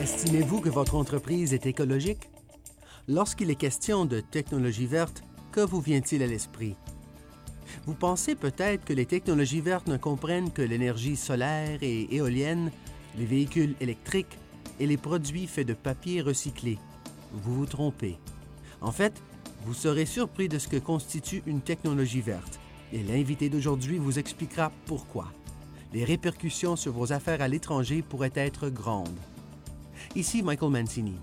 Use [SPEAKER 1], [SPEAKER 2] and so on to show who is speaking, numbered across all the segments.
[SPEAKER 1] Estimez-vous que votre entreprise est écologique? Lorsqu'il est question de technologie verte, que vous vient-il à l'esprit? Vous pensez peut-être que les technologies vertes ne comprennent que l'énergie solaire et éolienne, les véhicules électriques et les produits faits de papier recyclé. Vous vous trompez. En fait, vous serez surpris de ce que constitue une technologie verte, et l'invité d'aujourd'hui vous expliquera pourquoi. Les répercussions sur vos affaires à l'étranger pourraient être grandes. Ici Michael Mancini,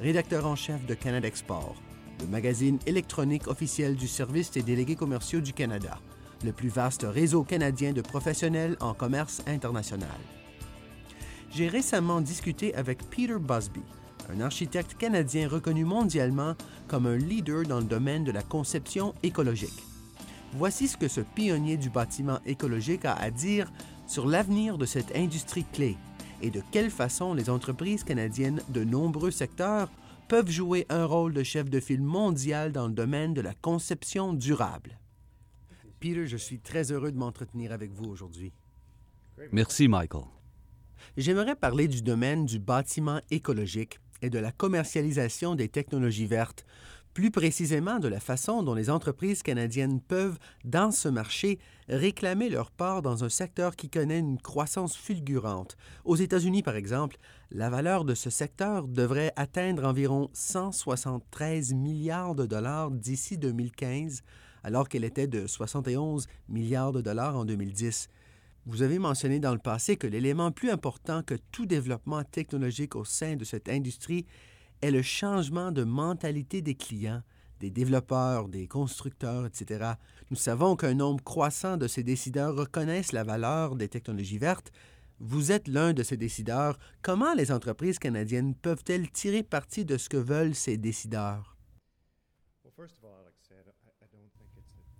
[SPEAKER 1] rédacteur en chef de Canada Export, le magazine électronique officiel du Service des délégués commerciaux du Canada, le plus vaste réseau canadien de professionnels en commerce international. J'ai récemment discuté avec Peter Busby, un architecte canadien reconnu mondialement comme un leader dans le domaine de la conception écologique. Voici ce que ce pionnier du bâtiment écologique a à dire sur l'avenir de cette industrie clé et de quelle façon les entreprises canadiennes de nombreux secteurs peuvent jouer un rôle de chef de file mondial dans le domaine de la conception durable. Peter, je suis très heureux de m'entretenir avec vous aujourd'hui.
[SPEAKER 2] Merci, Michael.
[SPEAKER 1] J'aimerais parler du domaine du bâtiment écologique et de la commercialisation des technologies vertes, plus précisément de la façon dont les entreprises canadiennes peuvent, dans ce marché, réclamer leur part dans un secteur qui connaît une croissance fulgurante. Aux États-Unis, par exemple, la valeur de ce secteur devrait atteindre environ 173 milliards de dollars d'ici 2015, alors qu'elle était de 71 milliards de dollars en 2010. Vous avez mentionné dans le passé que l'élément plus important que tout développement technologique au sein de cette industrie est le changement de mentalité des clients, des développeurs, des constructeurs, etc. Nous savons qu'un nombre croissant de ces décideurs reconnaissent la valeur des technologies vertes. Vous êtes l'un de ces décideurs. Comment les entreprises canadiennes peuvent-elles tirer parti de ce que veulent ces décideurs?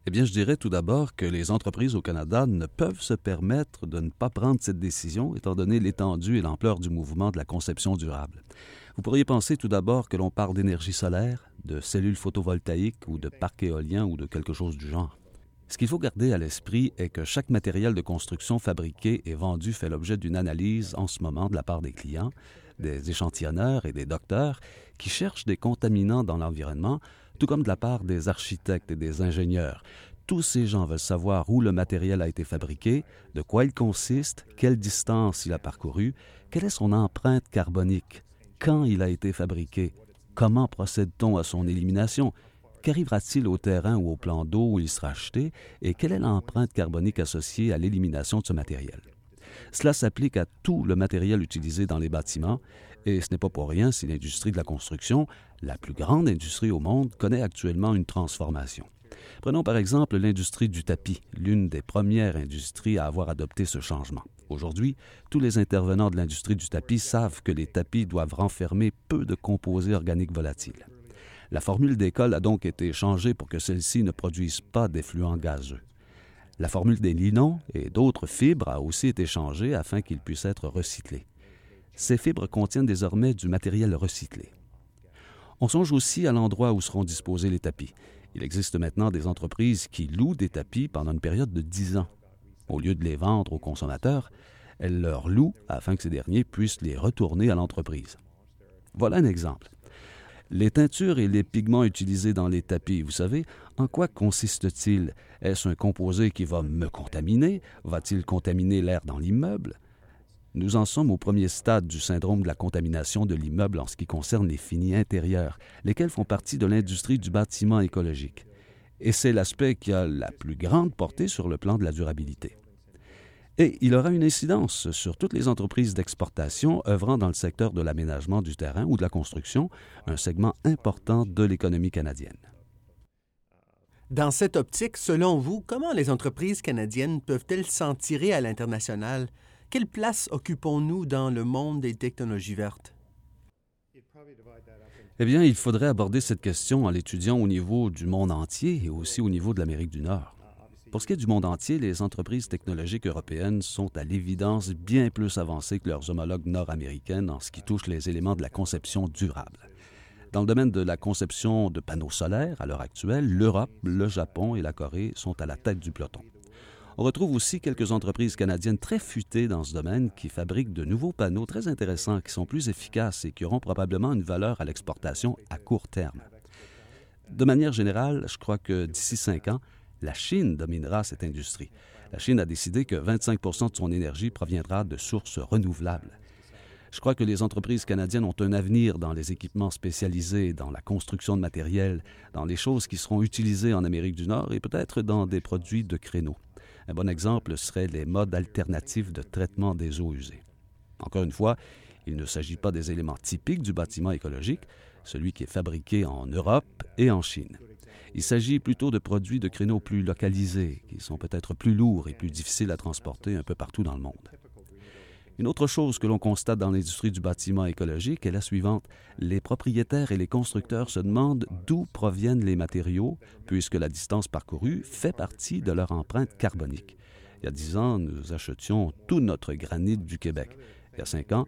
[SPEAKER 2] Eh bien, je dirais tout d'abord que les entreprises au Canada ne peuvent se permettre de ne pas prendre cette décision, étant donné l'étendue et l'ampleur du mouvement de la conception durable. Vous pourriez penser tout d'abord que l'on parle d'énergie solaire, de cellules photovoltaïques ou de parcs éoliens ou de quelque chose du genre. Ce qu'il faut garder à l'esprit est que chaque matériel de construction fabriqué et vendu fait l'objet d'une analyse en ce moment de la part des clients, des échantillonneurs et des docteurs qui cherchent des contaminants dans l'environnement tout comme de la part des architectes et des ingénieurs. Tous ces gens veulent savoir où le matériel a été fabriqué, de quoi il consiste, quelle distance il a parcouru, quelle est son empreinte carbonique, quand il a été fabriqué, comment procède-t-on à son élimination, qu'arrivera-t-il au terrain ou au plan d'eau où il sera acheté? Et quelle est l'empreinte carbonique associée à l'élimination de ce matériel? Cela s'applique à tout le matériel utilisé dans les bâtiments et ce n'est pas pour rien si l'industrie de la construction, la plus grande industrie au monde, connaît actuellement une transformation. Prenons par exemple l'industrie du tapis, l'une des premières industries à avoir adopté ce changement. Aujourd'hui, tous les intervenants de l'industrie du tapis savent que les tapis doivent renfermer peu de composés organiques volatiles. La formule d'école a donc été changée pour que celle-ci ne produise pas d'effluents gazeux. La formule des linons et d'autres fibres a aussi été changée afin qu'ils puissent être recyclés. Ces fibres contiennent désormais du matériel recyclé. On songe aussi à l'endroit où seront disposés les tapis. Il existe maintenant des entreprises qui louent des tapis pendant une période de 10 ans. Au lieu de les vendre aux consommateurs, elles leur louent afin que ces derniers puissent les retourner à l'entreprise. Voilà un exemple. Les teintures et les pigments utilisés dans les tapis, vous savez, en quoi consiste-t-il Est-ce un composé qui va me contaminer? Va-t-il contaminer l'air dans l'immeuble? Nous en sommes au premier stade du syndrome de la contamination de l'immeuble en ce qui concerne les finis intérieurs, lesquels font partie de l'industrie du bâtiment écologique. Et c'est l'aspect qui a la plus grande portée sur le plan de la durabilité. Et il aura une incidence sur toutes les entreprises d'exportation œuvrant dans le secteur de l'aménagement du terrain ou de la construction, un segment important de l'économie canadienne.
[SPEAKER 1] Dans cette optique, selon vous, comment les entreprises canadiennes peuvent-elles s'en tirer à l'international? Quelle place occupons-nous dans le monde des technologies vertes?
[SPEAKER 2] Eh bien, il faudrait aborder cette question en l'étudiant au niveau du monde entier et aussi au niveau de l'Amérique du Nord. Pour ce qui est du monde entier, les entreprises technologiques européennes sont à l'évidence bien plus avancées que leurs homologues nord-américaines en ce qui touche les éléments de la conception durable. Dans le domaine de la conception de panneaux solaires, à l'heure actuelle, l'Europe, le Japon et la Corée sont à la tête du peloton. On retrouve aussi quelques entreprises canadiennes très futées dans ce domaine qui fabriquent de nouveaux panneaux très intéressants qui sont plus efficaces et qui auront probablement une valeur à l'exportation à court terme. De manière générale, je crois que d'ici cinq ans, la Chine dominera cette industrie. La Chine a décidé que 25% de son énergie proviendra de sources renouvelables. Je crois que les entreprises canadiennes ont un avenir dans les équipements spécialisés, dans la construction de matériel, dans les choses qui seront utilisées en Amérique du Nord et peut-être dans des produits de créneaux. Un bon exemple serait les modes alternatifs de traitement des eaux usées. Encore une fois, il ne s'agit pas des éléments typiques du bâtiment écologique, celui qui est fabriqué en Europe et en Chine. Il s'agit plutôt de produits de créneaux plus localisés, qui sont peut-être plus lourds et plus difficiles à transporter un peu partout dans le monde. Une autre chose que l'on constate dans l'industrie du bâtiment écologique est la suivante. Les propriétaires et les constructeurs se demandent d'où proviennent les matériaux, puisque la distance parcourue fait partie de leur empreinte carbonique. Il y a dix ans, nous achetions tout notre granit du Québec. Il y a cinq ans,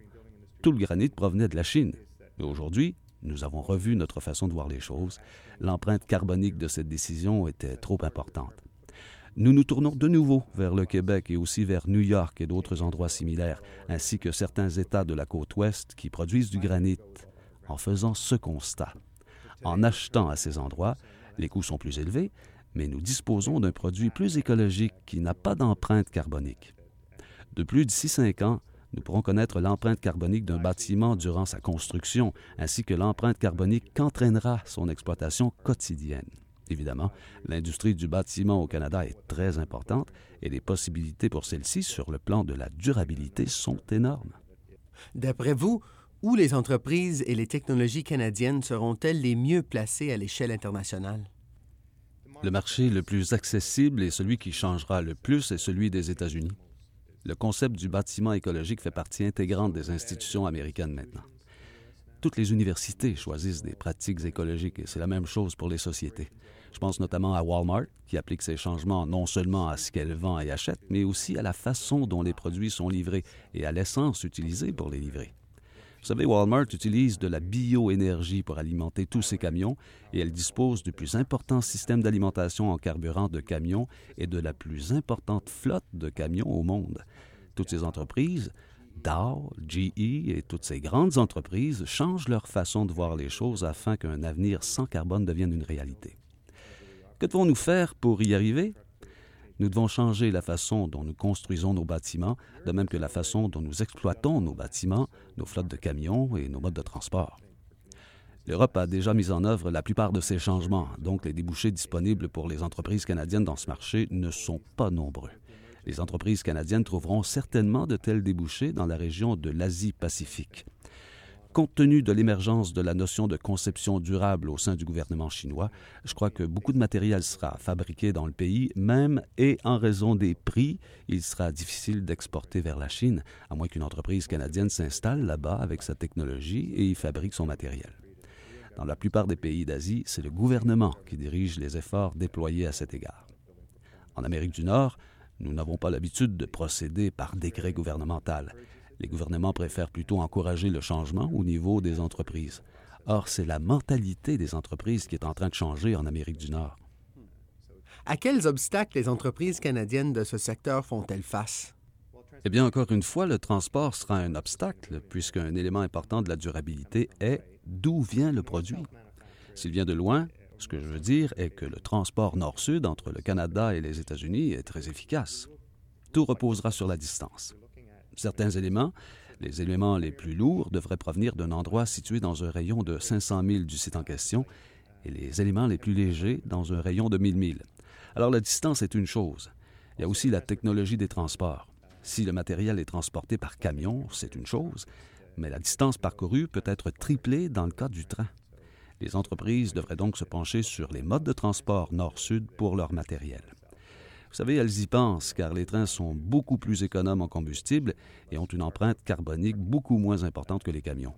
[SPEAKER 2] tout le granit provenait de la Chine. Mais aujourd'hui, nous avons revu notre façon de voir les choses. L'empreinte carbonique de cette décision était trop importante. Nous nous tournons de nouveau vers le Québec et aussi vers New York et d'autres endroits similaires, ainsi que certains États de la côte ouest qui produisent du granit, en faisant ce constat. En achetant à ces endroits, les coûts sont plus élevés, mais nous disposons d'un produit plus écologique qui n'a pas d'empreinte carbonique. De plus, d'ici cinq ans, nous pourrons connaître l'empreinte carbonique d'un bâtiment durant sa construction, ainsi que l'empreinte carbonique qu'entraînera son exploitation quotidienne. Évidemment, l'industrie du bâtiment au Canada est très importante et les possibilités pour celle-ci sur le plan de la durabilité sont énormes.
[SPEAKER 1] D'après vous, où les entreprises et les technologies canadiennes seront-elles les mieux placées à l'échelle internationale?
[SPEAKER 2] Le marché le plus accessible et celui qui changera le plus est celui des États-Unis. Le concept du bâtiment écologique fait partie intégrante des institutions américaines maintenant. Toutes les universités choisissent des pratiques écologiques et c'est la même chose pour les sociétés. Je pense notamment à Walmart, qui applique ces changements non seulement à ce qu'elle vend et achète, mais aussi à la façon dont les produits sont livrés et à l'essence utilisée pour les livrer. Vous savez, Walmart utilise de la bioénergie pour alimenter tous ses camions et elle dispose du plus important système d'alimentation en carburant de camions et de la plus importante flotte de camions au monde. Toutes ces entreprises, Dow, GE et toutes ces grandes entreprises changent leur façon de voir les choses afin qu'un avenir sans carbone devienne une réalité. Que devons-nous faire pour y arriver? Nous devons changer la façon dont nous construisons nos bâtiments, de même que la façon dont nous exploitons nos bâtiments, nos flottes de camions et nos modes de transport. L'Europe a déjà mis en œuvre la plupart de ces changements, donc les débouchés disponibles pour les entreprises canadiennes dans ce marché ne sont pas nombreux. Les entreprises canadiennes trouveront certainement de tels débouchés dans la région de l'Asie-Pacifique compte tenu de l'émergence de la notion de conception durable au sein du gouvernement chinois, je crois que beaucoup de matériel sera fabriqué dans le pays, même et en raison des prix, il sera difficile d'exporter vers la Chine, à moins qu'une entreprise canadienne s'installe là-bas avec sa technologie et y fabrique son matériel. Dans la plupart des pays d'Asie, c'est le gouvernement qui dirige les efforts déployés à cet égard. En Amérique du Nord, nous n'avons pas l'habitude de procéder par décret gouvernemental. Les gouvernements préfèrent plutôt encourager le changement au niveau des entreprises. Or, c'est la mentalité des entreprises qui est en train de changer en Amérique du Nord.
[SPEAKER 1] À quels obstacles les entreprises canadiennes de ce secteur font-elles face?
[SPEAKER 2] Eh bien, encore une fois, le transport sera un obstacle, puisqu'un élément important de la durabilité est d'où vient le produit. S'il vient de loin, ce que je veux dire est que le transport nord-sud entre le Canada et les États-Unis est très efficace. Tout reposera sur la distance. Certains éléments, les éléments les plus lourds, devraient provenir d'un endroit situé dans un rayon de 500 000 du site en question et les éléments les plus légers dans un rayon de 1000 milles. Alors la distance est une chose. Il y a aussi la technologie des transports. Si le matériel est transporté par camion, c'est une chose, mais la distance parcourue peut être triplée dans le cas du train. Les entreprises devraient donc se pencher sur les modes de transport nord-sud pour leur matériel. Vous savez, elles y pensent car les trains sont beaucoup plus économes en combustible et ont une empreinte carbonique beaucoup moins importante que les camions.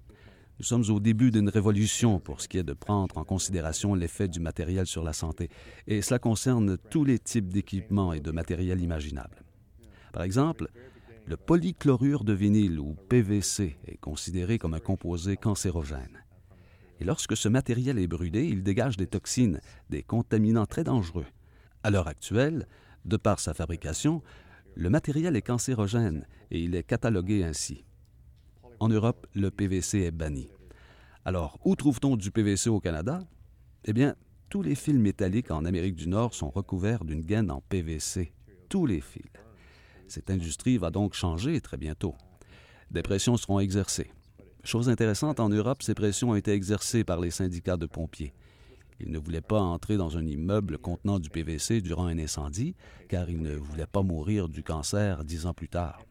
[SPEAKER 2] Nous sommes au début d'une révolution pour ce qui est de prendre en considération l'effet du matériel sur la santé, et cela concerne tous les types d'équipements et de matériel imaginables. Par exemple, le polychlorure de vinyle, ou PVC, est considéré comme un composé cancérogène. Et lorsque ce matériel est brûlé, il dégage des toxines, des contaminants très dangereux. À l'heure actuelle, De par sa fabrication, le matériel est cancérogène et il est catalogué ainsi. En Europe, le PVC est banni. Alors, où trouve-t-on du PVC au Canada? Eh bien, tous les fils métalliques en Amérique du Nord sont recouverts d'une gaine en PVC. Tous les fils. Cette industrie va donc changer très bientôt. Des pressions seront exercées. Chose intéressante, en Europe, ces pressions ont été exercées par les syndicats de pompiers. Ils ne voulaient pas entrer dans un immeuble contenant du PVC durant un incendie, car ils ne voulaient pas mourir du cancer dix ans plus tard.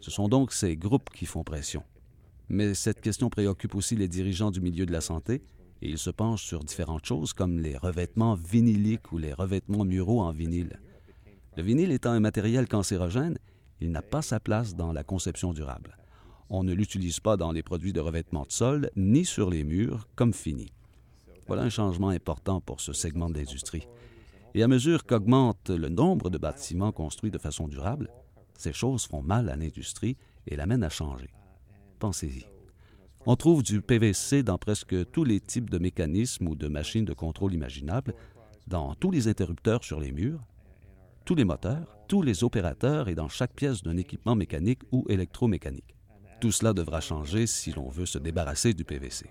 [SPEAKER 2] Ce sont donc ces groupes qui font pression. Mais cette question préoccupe aussi les dirigeants du milieu de la santé, et ils se penchent sur différentes choses comme les revêtements vinyliques ou les revêtements muraux en vinyle. Le vinyle étant un matériel cancérogène, il n'a pas sa place dans la conception durable. On ne l'utilise pas dans les produits de revêtement de sol ni sur les murs comme fini. Voilà un changement important pour ce segment de l'industrie. Et à mesure qu'augmente le nombre de bâtiments construits de façon durable, ces choses font mal à l'industrie et l'amènent à changer. Pensez-y. On trouve du PVC dans presque tous les types de mécanismes ou de machines de contrôle imaginables, dans tous les interrupteurs sur les murs, tous les moteurs, tous les opérateurs et dans chaque pièce d'un équipement mécanique ou électromécanique. Tout cela devra changer si l'on veut se débarrasser du PVC.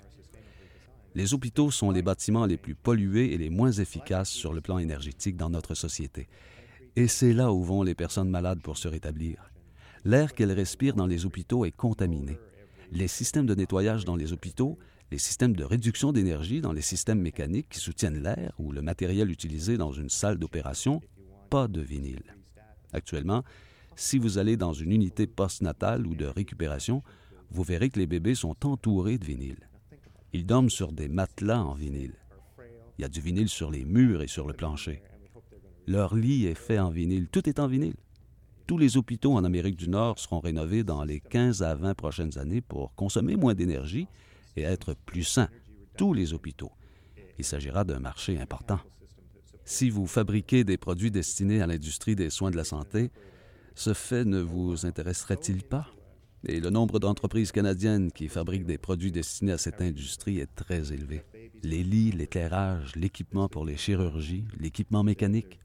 [SPEAKER 2] Les hôpitaux sont les bâtiments les plus pollués et les moins efficaces sur le plan énergétique dans notre société. Et c'est là où vont les personnes malades pour se rétablir. L'air qu'elles respirent dans les hôpitaux est contaminé. Les systèmes de nettoyage dans les hôpitaux, les systèmes de réduction d'énergie dans les systèmes mécaniques qui soutiennent l'air ou le matériel utilisé dans une salle d'opération, pas de vinyle. Actuellement, si vous allez dans une unité postnatale ou de récupération, vous verrez que les bébés sont entourés de vinyle. Ils dorment sur des matelas en vinyle. Il y a du vinyle sur les murs et sur le plancher. Leur lit est fait en vinyle. Tout est en vinyle. Tous les hôpitaux en Amérique du Nord seront rénovés dans les 15 à 20 prochaines années pour consommer moins d'énergie et être plus sains. Tous les hôpitaux. Il s'agira d'un marché important. Si vous fabriquez des produits destinés à l'industrie des soins de la santé, ce fait ne vous intéresserait-il pas? Et le nombre d'entreprises canadiennes qui fabriquent des produits destinés à cette industrie est très élevé. Les lits, l'éclairage, l'équipement pour les chirurgies, l'équipement mécanique.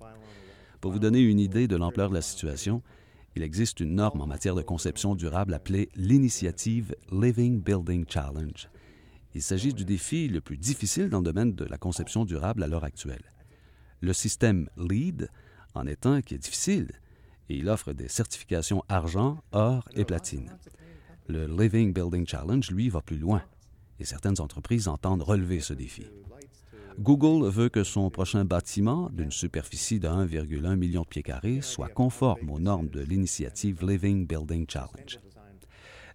[SPEAKER 2] Pour vous donner une idée de l'ampleur de la situation, il existe une norme en matière de conception durable appelée l'initiative Living Building Challenge. Il s'agit du défi le plus difficile dans le domaine de la conception durable à l'heure actuelle. Le système LEED en est un qui est difficile, et il offre des certifications argent, or et platine. Le Living Building Challenge, lui, va plus loin et certaines entreprises entendent relever ce défi. Google veut que son prochain bâtiment, d'une superficie de 1,1 million de pieds carrés, soit conforme aux normes de l'initiative Living Building Challenge.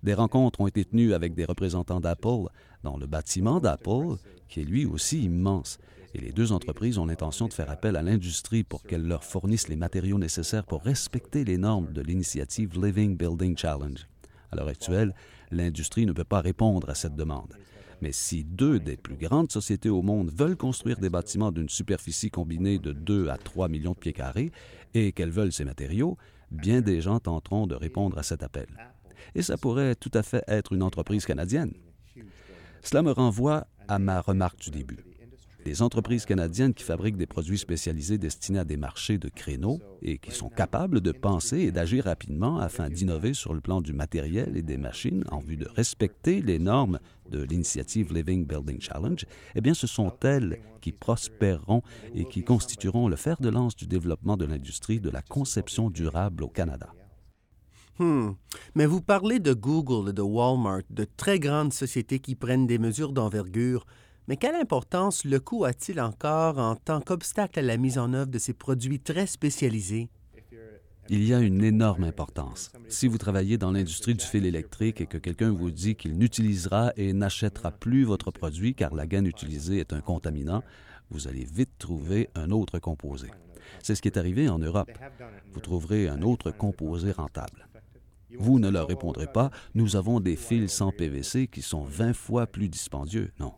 [SPEAKER 2] Des rencontres ont été tenues avec des représentants d'Apple dans le bâtiment d'Apple, qui est lui aussi immense, et les deux entreprises ont l'intention de faire appel à l'industrie pour qu'elle leur fournisse les matériaux nécessaires pour respecter les normes de l'initiative Living Building Challenge. À l'heure actuelle, l'industrie ne peut pas répondre à cette demande. Mais si deux des plus grandes sociétés au monde veulent construire des bâtiments d'une superficie combinée de 2 à 3 millions de pieds carrés et qu'elles veulent ces matériaux, bien des gens tenteront de répondre à cet appel. Et ça pourrait tout à fait être une entreprise canadienne. Cela me renvoie à ma remarque du début. Les entreprises canadiennes qui fabriquent des produits spécialisés destinés à des marchés de créneaux et qui sont capables de penser et d'agir rapidement afin d'innover sur le plan du matériel et des machines en vue de respecter les normes de l'initiative Living Building Challenge, eh bien, ce sont elles qui prospéreront et qui constitueront le fer de lance du développement de l'industrie de la conception durable au Canada.
[SPEAKER 1] Hmm. Mais vous parlez de Google et de Walmart, de très grandes sociétés qui prennent des mesures d'envergure. Mais quelle importance le coût a-t-il encore en tant qu'obstacle à la mise en œuvre de ces produits très spécialisés?
[SPEAKER 2] Il y a une énorme importance. Si vous travaillez dans l'industrie du fil électrique et que quelqu'un vous dit qu'il n'utilisera et n'achètera plus votre produit car la gaine utilisée est un contaminant, vous allez vite trouver un autre composé. C'est ce qui est arrivé en Europe. Vous trouverez un autre composé rentable. Vous ne leur répondrez pas, nous avons des fils sans PVC qui sont 20 fois plus dispendieux. Non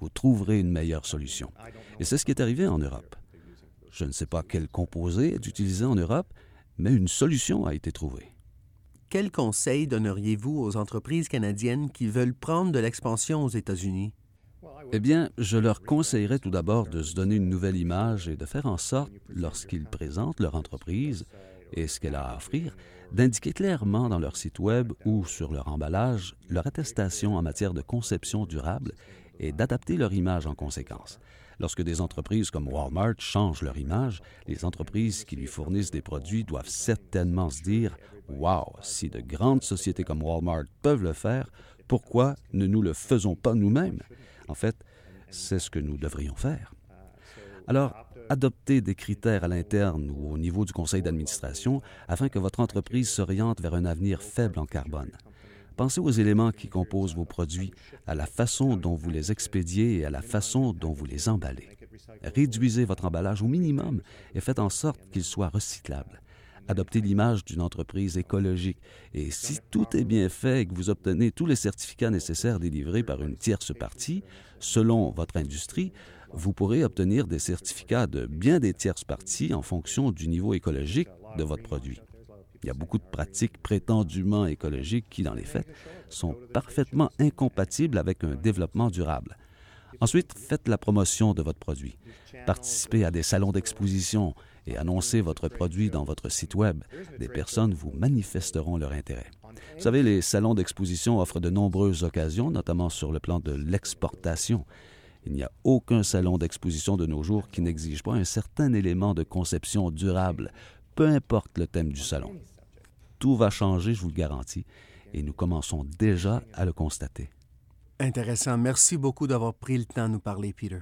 [SPEAKER 2] vous trouverez une meilleure solution. Et c'est ce qui est arrivé en Europe. Je ne sais pas quel composé est utilisé en Europe, mais une solution a été trouvée.
[SPEAKER 1] Quel conseil donneriez-vous aux entreprises canadiennes qui veulent prendre de l'expansion aux États-Unis?
[SPEAKER 2] Eh bien, je leur conseillerais tout d'abord de se donner une nouvelle image et de faire en sorte, lorsqu'ils présentent leur entreprise et ce qu'elle a à offrir, d'indiquer clairement dans leur site Web ou sur leur emballage leur attestation en matière de conception durable et d'adapter leur image en conséquence. Lorsque des entreprises comme Walmart changent leur image, les entreprises qui lui fournissent des produits doivent certainement se dire Wow, si de grandes sociétés comme Walmart peuvent le faire, pourquoi ne nous le faisons pas nous-mêmes? En fait, c'est ce que nous devrions faire. Alors, adoptez des critères à l'interne ou au niveau du conseil d'administration afin que votre entreprise s'oriente vers un avenir faible en carbone. Pensez aux éléments qui composent vos produits, à la façon dont vous les expédiez et à la façon dont vous les emballez. Réduisez votre emballage au minimum et faites en sorte qu'il soit recyclable. Adoptez l'image d'une entreprise écologique et si tout est bien fait et que vous obtenez tous les certificats nécessaires délivrés par une tierce partie, selon votre industrie, vous pourrez obtenir des certificats de bien des tierces parties en fonction du niveau écologique de votre produit. Il y a beaucoup de pratiques prétendument écologiques qui, dans les faits, sont parfaitement incompatibles avec un développement durable. Ensuite, faites la promotion de votre produit. Participez à des salons d'exposition et annoncez votre produit dans votre site Web. Des personnes vous manifesteront leur intérêt. Vous savez, les salons d'exposition offrent de nombreuses occasions, notamment sur le plan de l'exportation. Il n'y a aucun salon d'exposition de nos jours qui n'exige pas un certain élément de conception durable, peu importe le thème du salon. Tout va changer, je vous le garantis, et nous commençons déjà à le constater.
[SPEAKER 1] Intéressant. Merci beaucoup d'avoir pris le temps de nous parler, Peter.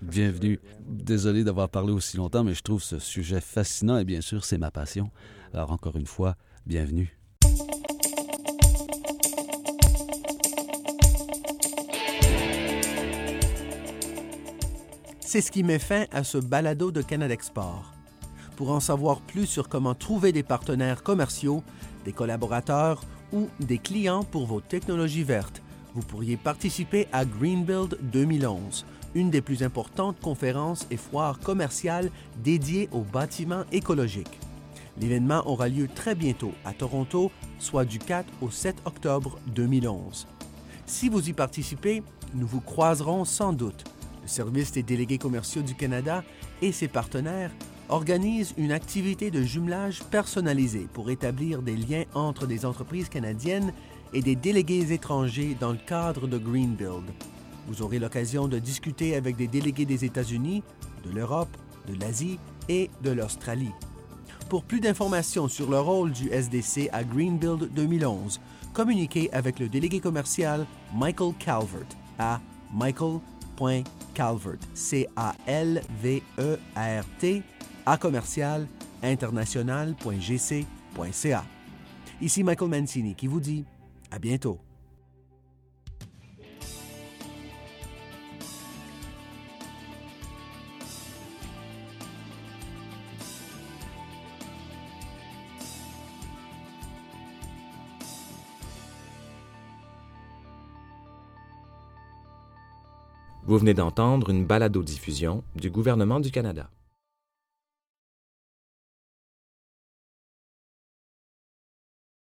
[SPEAKER 2] Bienvenue. Désolé d'avoir parlé aussi longtemps, mais je trouve ce sujet fascinant et bien sûr, c'est ma passion. Alors encore une fois, bienvenue.
[SPEAKER 1] C'est ce qui met fin à ce balado de Canada Export. Pour en savoir plus sur comment trouver des partenaires commerciaux, des collaborateurs ou des clients pour vos technologies vertes, vous pourriez participer à Greenbuild 2011, une des plus importantes conférences et foires commerciales dédiées aux bâtiments écologiques. L'événement aura lieu très bientôt à Toronto, soit du 4 au 7 octobre 2011. Si vous y participez, nous vous croiserons sans doute le Service des délégués commerciaux du Canada et ses partenaires organisent une activité de jumelage personnalisée pour établir des liens entre des entreprises canadiennes et des délégués étrangers dans le cadre de Greenbuild. Vous aurez l'occasion de discuter avec des délégués des États-Unis, de l'Europe, de l'Asie et de l'Australie. Pour plus d'informations sur le rôle du SDC à Greenbuild 2011, communiquez avec le délégué commercial Michael Calvert à michael Calvert, C-A-L-V-E-R-T, à commercial international.gc.ca. Ici Michael Mancini qui vous dit à bientôt.
[SPEAKER 3] Vous venez d'entendre une balado-diffusion du gouvernement du Canada.